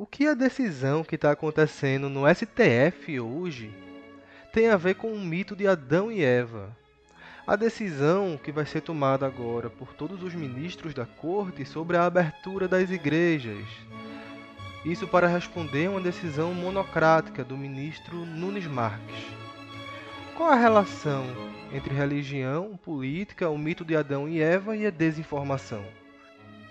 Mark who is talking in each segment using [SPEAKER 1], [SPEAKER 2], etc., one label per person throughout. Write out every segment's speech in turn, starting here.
[SPEAKER 1] O que a decisão que está acontecendo no STF hoje tem a ver com o mito de Adão e Eva? A decisão que vai ser tomada agora por todos os ministros da corte sobre a abertura das igrejas. Isso para responder uma decisão monocrática do ministro Nunes Marques. Qual a relação entre religião, política, o mito de Adão e Eva e a desinformação?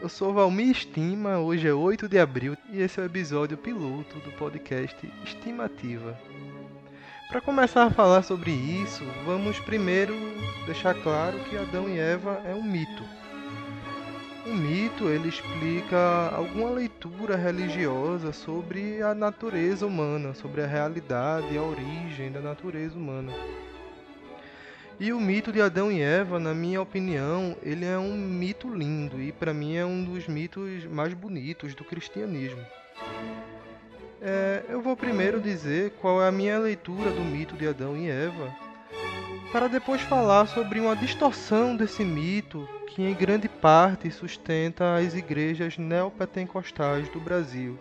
[SPEAKER 1] Eu sou Valmir Estima, hoje é 8 de abril e esse é o episódio piloto do podcast Estimativa. Para começar a falar sobre isso, vamos primeiro deixar claro que Adão e Eva é um mito. Um mito ele explica alguma leitura religiosa sobre a natureza humana, sobre a realidade e a origem da natureza humana. E o mito de Adão e Eva, na minha opinião, ele é um mito lindo e para mim é um dos mitos mais bonitos do cristianismo. É, eu vou primeiro dizer qual é a minha leitura do mito de Adão e Eva, para depois falar sobre uma distorção desse mito que em grande parte sustenta as igrejas neopentecostais do Brasil.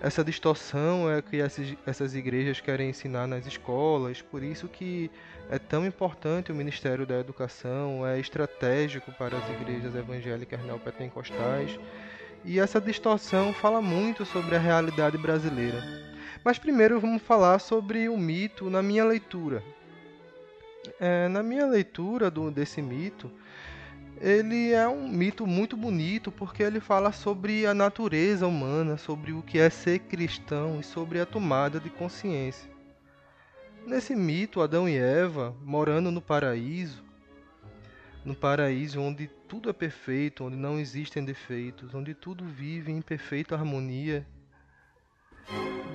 [SPEAKER 1] Essa distorção é que essas, igrejas querem ensinar nas escolas, por isso que é tão importante o Ministério da Educação, é estratégico para as igrejas evangélicas neopentecostais. E essa distorção fala muito sobre a realidade brasileira. Mas primeiro vamos falar sobre o mito na minha leitura. É, na minha leitura do, desse mito, ele é um mito muito bonito porque ele fala sobre a natureza humana, sobre o que é ser cristão e sobre a tomada de consciência. Nesse mito, Adão e Eva, morando no paraíso, no paraíso onde tudo é perfeito, onde não existem defeitos, onde tudo vive em perfeita harmonia,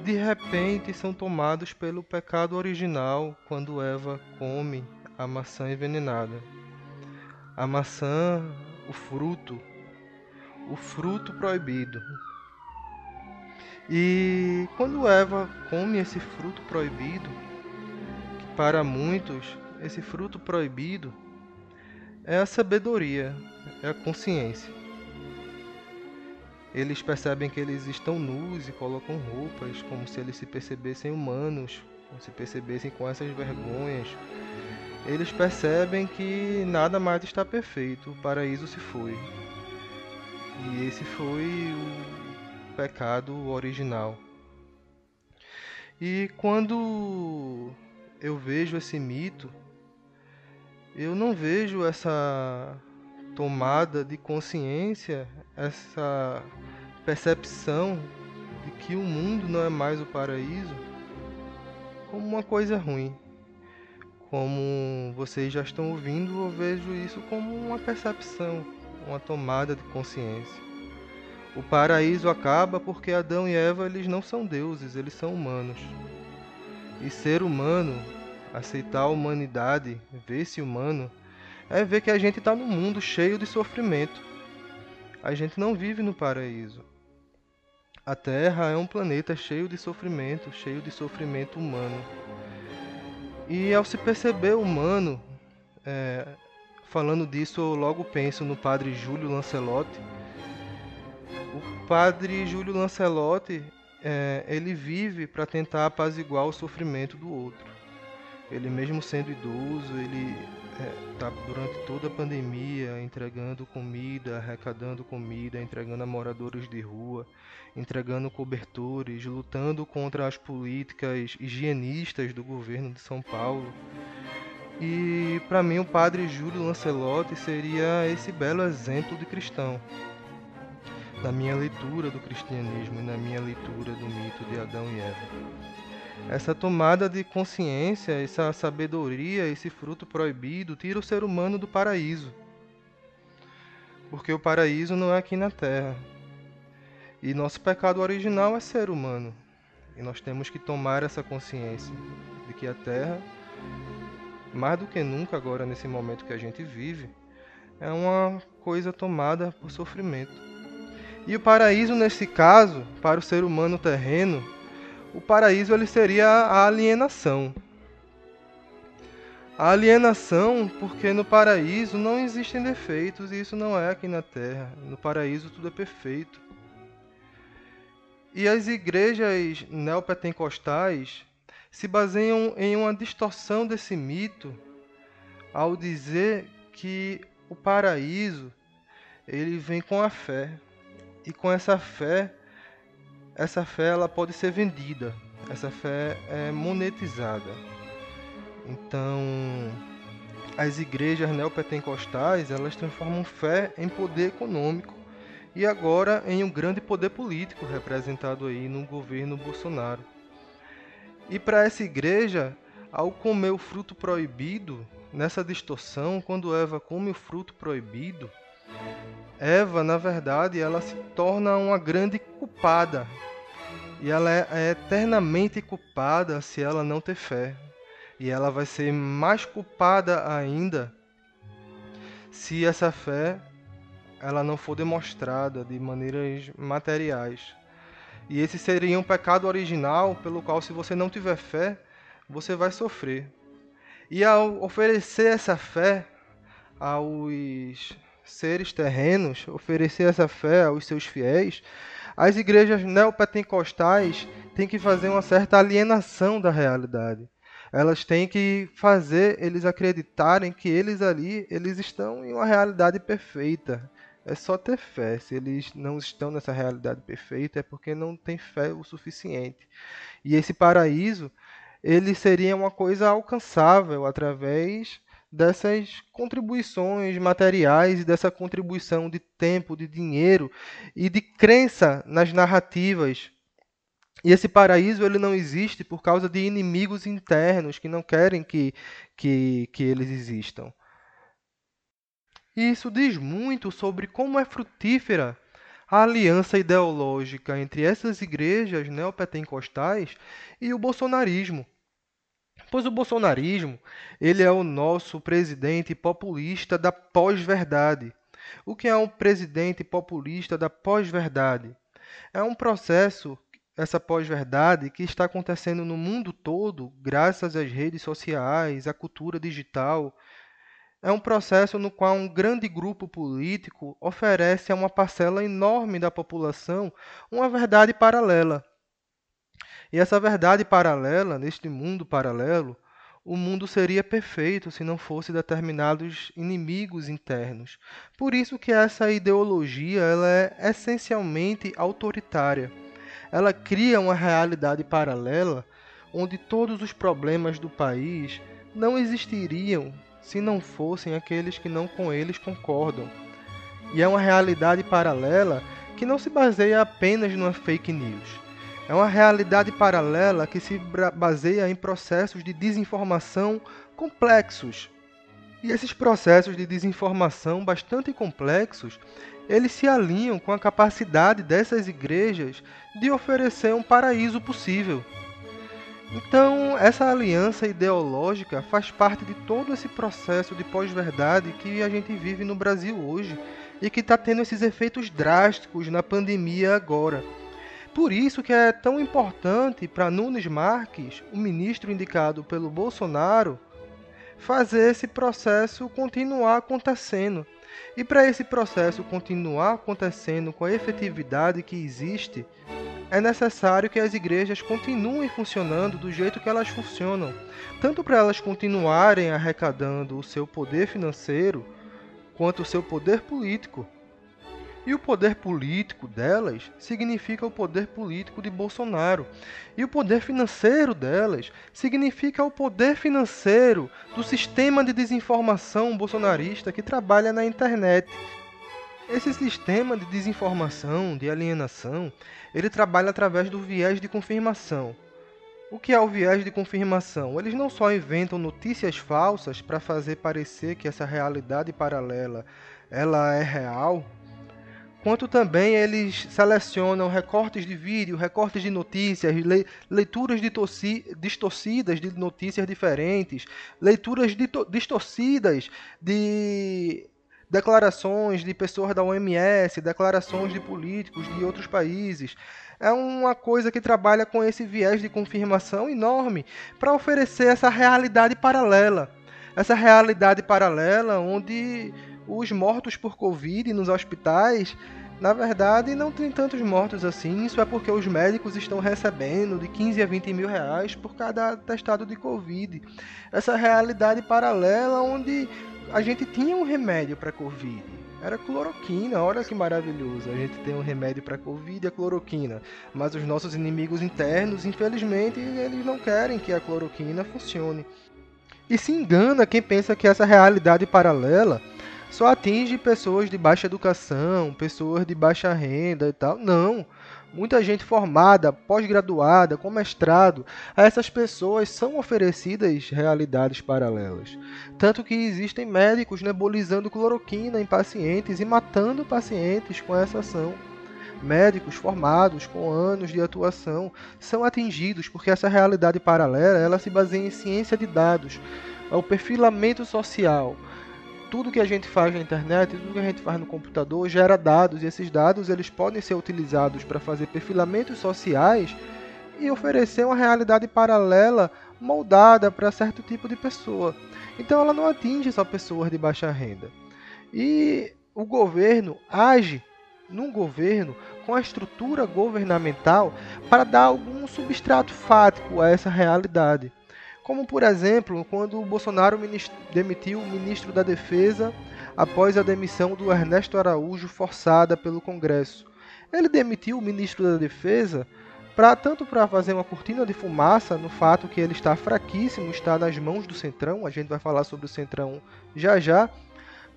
[SPEAKER 1] de repente são tomados pelo pecado original quando Eva come a maçã envenenada. A maçã, o fruto, o fruto proibido. E quando Eva come esse fruto proibido, para muitos, esse fruto proibido é a sabedoria, é a consciência. Eles percebem que eles estão nus e colocam roupas como se eles se percebessem humanos, como se percebessem com essas vergonhas. Eles percebem que nada mais está perfeito, o paraíso se foi. E esse foi o pecado original. E quando eu vejo esse mito, eu não vejo essa tomada de consciência, essa percepção de que o mundo não é mais o paraíso como uma coisa ruim. Como vocês já estão ouvindo, eu vejo isso como uma percepção, uma tomada de consciência. O paraíso acaba porque Adão e Eva eles não são deuses, eles são humanos. E ser humano, aceitar a humanidade, ver-se humano, é ver que a gente está num mundo cheio de sofrimento. A gente não vive no paraíso. A Terra é um planeta cheio de sofrimento, cheio de sofrimento humano. E ao se perceber humano, é, falando disso, eu logo penso no padre Júlio Lancelotti. O padre Júlio Lancelotti é, ele vive para tentar apaziguar o sofrimento do outro. Ele mesmo sendo idoso, ele está é, durante toda a pandemia entregando comida, arrecadando comida, entregando a moradores de rua, entregando cobertores, lutando contra as políticas higienistas do governo de São Paulo. E para mim o padre Júlio Lancelotti seria esse belo exemplo de cristão na minha leitura do cristianismo e na minha leitura do mito de Adão e Eva. Essa tomada de consciência, essa sabedoria, esse fruto proibido tira o ser humano do paraíso. Porque o paraíso não é aqui na terra. E nosso pecado original é ser humano. E nós temos que tomar essa consciência de que a terra, mais do que nunca agora nesse momento que a gente vive, é uma coisa tomada por sofrimento. E o paraíso, nesse caso, para o ser humano terreno, o paraíso ele seria a alienação. A alienação, porque no paraíso não existem defeitos e isso não é aqui na terra. No paraíso tudo é perfeito. E as igrejas neopentecostais se baseiam em uma distorção desse mito ao dizer que o paraíso ele vem com a fé. E com essa fé, essa fé ela pode ser vendida. Essa fé é monetizada. Então, as igrejas neopentecostais, elas transformam fé em poder econômico e agora em um grande poder político representado aí no governo Bolsonaro. E para essa igreja, ao comer o fruto proibido, nessa distorção, quando Eva come o fruto proibido, Eva, na verdade, ela se torna uma grande culpada. E ela é, eternamente culpada se ela não ter fé. E ela vai ser mais culpada ainda se essa fé ela não for demonstrada de maneiras materiais. E esse seria um pecado original pelo qual, se você não tiver fé, você vai sofrer. E ao oferecer essa fé aos seres terrenos, oferecer essa fé aos seus fiéis, as igrejas neopentecostais têm que fazer uma certa alienação da realidade. Elas têm que fazer eles acreditarem que eles ali, eles estão em uma realidade perfeita, é só ter fé. Se eles não estão nessa realidade perfeita, é porque não tem fé o suficiente. E esse paraíso, ele seria uma coisa alcançável através dessas contribuições materiais e dessa contribuição de tempo, de dinheiro e de crença nas narrativas. E esse paraíso ele não existe por causa de inimigos internos que não querem que, que, que eles existam. E isso diz muito sobre como é frutífera a aliança ideológica entre essas igrejas neopentecostais e o bolsonarismo. Pois o bolsonarismo, ele é o nosso presidente populista da pós-verdade. O que é um presidente populista da pós-verdade? É um processo, essa pós-verdade, que está acontecendo no mundo todo, graças às redes sociais, à cultura digital, é um processo no qual um grande grupo político oferece a uma parcela enorme da população uma verdade paralela. E essa verdade paralela, neste mundo paralelo, o mundo seria perfeito se não fosse determinados inimigos internos. Por isso que essa ideologia ela é essencialmente autoritária. Ela cria uma realidade paralela onde todos os problemas do país não existiriam se não fossem aqueles que não com eles concordam. E é uma realidade paralela que não se baseia apenas numa fake news. É uma realidade paralela que se baseia em processos de desinformação complexos. E esses processos de desinformação bastante complexos, eles se alinham com a capacidade dessas igrejas de oferecer um paraíso possível. Então, essa aliança ideológica faz parte de todo esse processo de pós-verdade que a gente vive no Brasil hoje e que está tendo esses efeitos drásticos na pandemia agora. Por isso que é tão importante para Nunes Marques, o ministro indicado pelo Bolsonaro, fazer esse processo continuar acontecendo. E para esse processo continuar acontecendo com a efetividade que existe, é necessário que as igrejas continuem funcionando do jeito que elas funcionam, tanto para elas continuarem arrecadando o seu poder financeiro, quanto o seu poder político. E o poder político delas significa o poder político de Bolsonaro. E o poder financeiro delas significa o poder financeiro do sistema de desinformação bolsonarista que trabalha na internet. Esse sistema de desinformação, de alienação, ele trabalha através do viés de confirmação. O que é o viés de confirmação? Eles não só inventam notícias falsas para fazer parecer que essa realidade paralela ela é real, quanto também eles selecionam recortes de vídeo, recortes de notícias, le leituras de distorcidas de notícias diferentes, leituras distorcidas de declarações de pessoas da OMS, declarações de políticos de outros países. É uma coisa que trabalha com esse viés de confirmação enorme para oferecer essa realidade paralela. Essa realidade paralela onde os mortos por Covid nos hospitais Na verdade, não tem tantos mortos assim. Isso é porque os médicos estão recebendo de 15 a 20 mil reais por cada testado de Covid. Essa realidade paralela onde a gente tinha um remédio para Covid. Era cloroquina, olha que maravilhoso. A gente tem um remédio para Covid, a cloroquina. Mas os nossos inimigos internos, infelizmente, eles não querem que a cloroquina funcione. E se engana quem pensa que essa realidade paralela só atinge pessoas de baixa educação, pessoas de baixa renda e tal. Não. Muita gente formada, pós-graduada, com mestrado, a essas pessoas são oferecidas realidades paralelas. Tanto que existem médicos nebulizando cloroquina em pacientes e matando pacientes com essa ação. Médicos formados com anos de atuação são atingidos porque essa realidade paralela ela se baseia em ciência de dados, é o perfilamento social, tudo que a gente faz na internet, tudo que a gente faz no computador gera dados e esses dados eles podem ser utilizados para fazer perfilamentos sociais e oferecer uma realidade paralela moldada para certo tipo de pessoa. Então ela não atinge só pessoas de baixa renda. E o governo age num governo com a estrutura governamental para dar algum substrato fático a essa realidade. Como, por exemplo, quando o Bolsonaro demitiu o ministro da Defesa após a demissão do Ernesto Araújo forçada pelo Congresso. Ele demitiu o ministro da Defesa para tanto para fazer uma cortina de fumaça no fato que ele está fraquíssimo, está nas mãos do Centrão, a gente vai falar sobre o Centrão já já,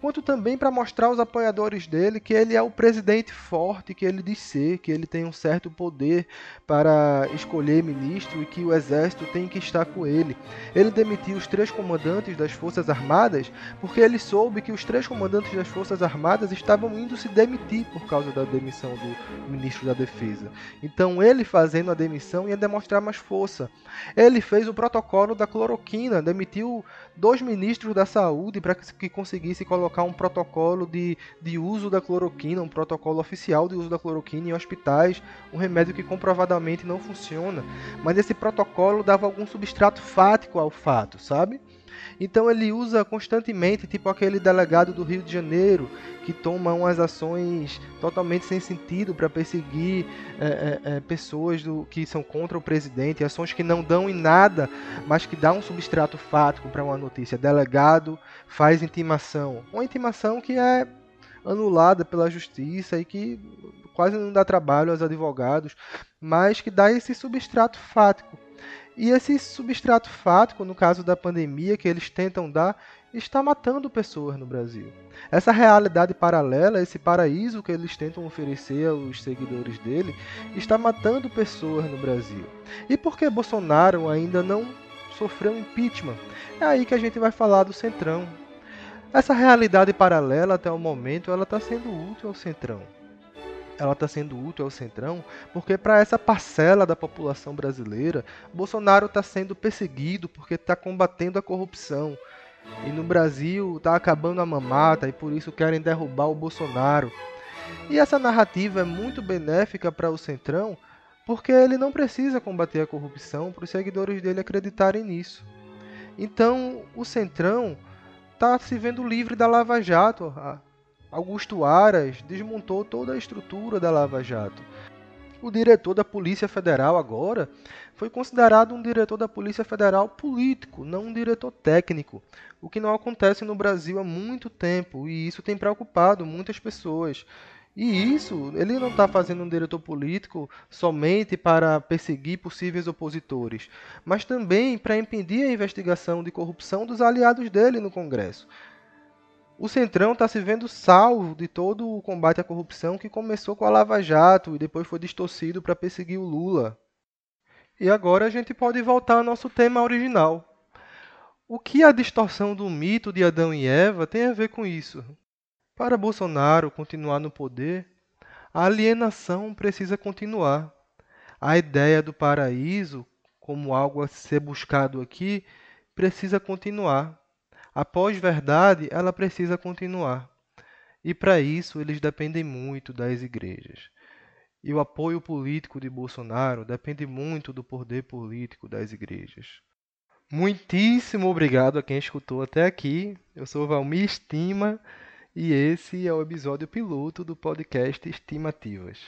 [SPEAKER 1] quanto também para mostrar aos apoiadores dele que ele é o presidente forte que ele diz ser, que ele tem um certo poder para escolher ministro e que o exército tem que estar com ele. Ele demitiu os três comandantes das Forças Armadas porque ele soube que os três comandantes das Forças Armadas estavam indo se demitir por causa da demissão do ministro da Defesa. Então ele fazendo a demissão ia demonstrar mais força. Ele fez o protocolo da cloroquina, demitiu dois ministros da saúde para que conseguisse colocar um protocolo de, de uso da cloroquina, um protocolo oficial de uso da cloroquina em hospitais, um remédio que comprovadamente não funciona. Mas esse protocolo dava algum substrato fático ao fato, sabe? Então ele usa constantemente, tipo aquele delegado do Rio de Janeiro, que toma umas ações totalmente sem sentido para perseguir é, é, é, pessoas do, que são contra o presidente, ações que não dão em nada, mas que dá um substrato fático para uma notícia. Delegado faz intimação. Uma intimação que é anulada pela justiça e que quase não dá trabalho aos advogados, mas que dá esse substrato fático e esse substrato fático, no caso da pandemia que eles tentam dar, está matando pessoas no Brasil. Essa realidade paralela, esse paraíso que eles tentam oferecer aos seguidores dele, está matando pessoas no Brasil. E por que Bolsonaro ainda não sofreu impeachment? É aí que a gente vai falar do Centrão. Essa realidade paralela até o momento, ela está sendo útil ao Centrão ela está sendo útil ao Centrão, porque para essa parcela da população brasileira, Bolsonaro está sendo perseguido porque está combatendo a corrupção. E no Brasil está acabando a mamata e por isso querem derrubar o Bolsonaro. E essa narrativa é muito benéfica para o Centrão, porque ele não precisa combater a corrupção para os seguidores dele acreditarem nisso. Então, o Centrão está se vendo livre da Lava Jato. Augusto Aras desmontou toda a estrutura da Lava Jato. O diretor da Polícia Federal agora foi considerado um diretor da Polícia Federal político, não um diretor técnico, o que não acontece no Brasil há muito tempo e isso tem preocupado muitas pessoas. E isso, ele não está fazendo um diretor político somente para perseguir possíveis opositores, mas também para impedir a investigação de corrupção dos aliados dele no Congresso. O Centrão está se vendo salvo de todo o combate à corrupção que começou com a Lava Jato e depois foi distorcido para perseguir o Lula. E agora a gente pode voltar ao nosso tema original. O que a distorção do mito de Adão e Eva tem a ver com isso? Para Bolsonaro continuar no poder, a alienação precisa continuar. A ideia do paraíso, como algo a ser buscado aqui, precisa continuar. A pós-verdade, ela precisa continuar. E para isso, eles dependem muito das igrejas. E o apoio político de Bolsonaro depende muito do poder político das igrejas. Muitíssimo obrigado a quem escutou até aqui. Eu sou Valmir Estima E esse é o episódio piloto do podcast Estimativas.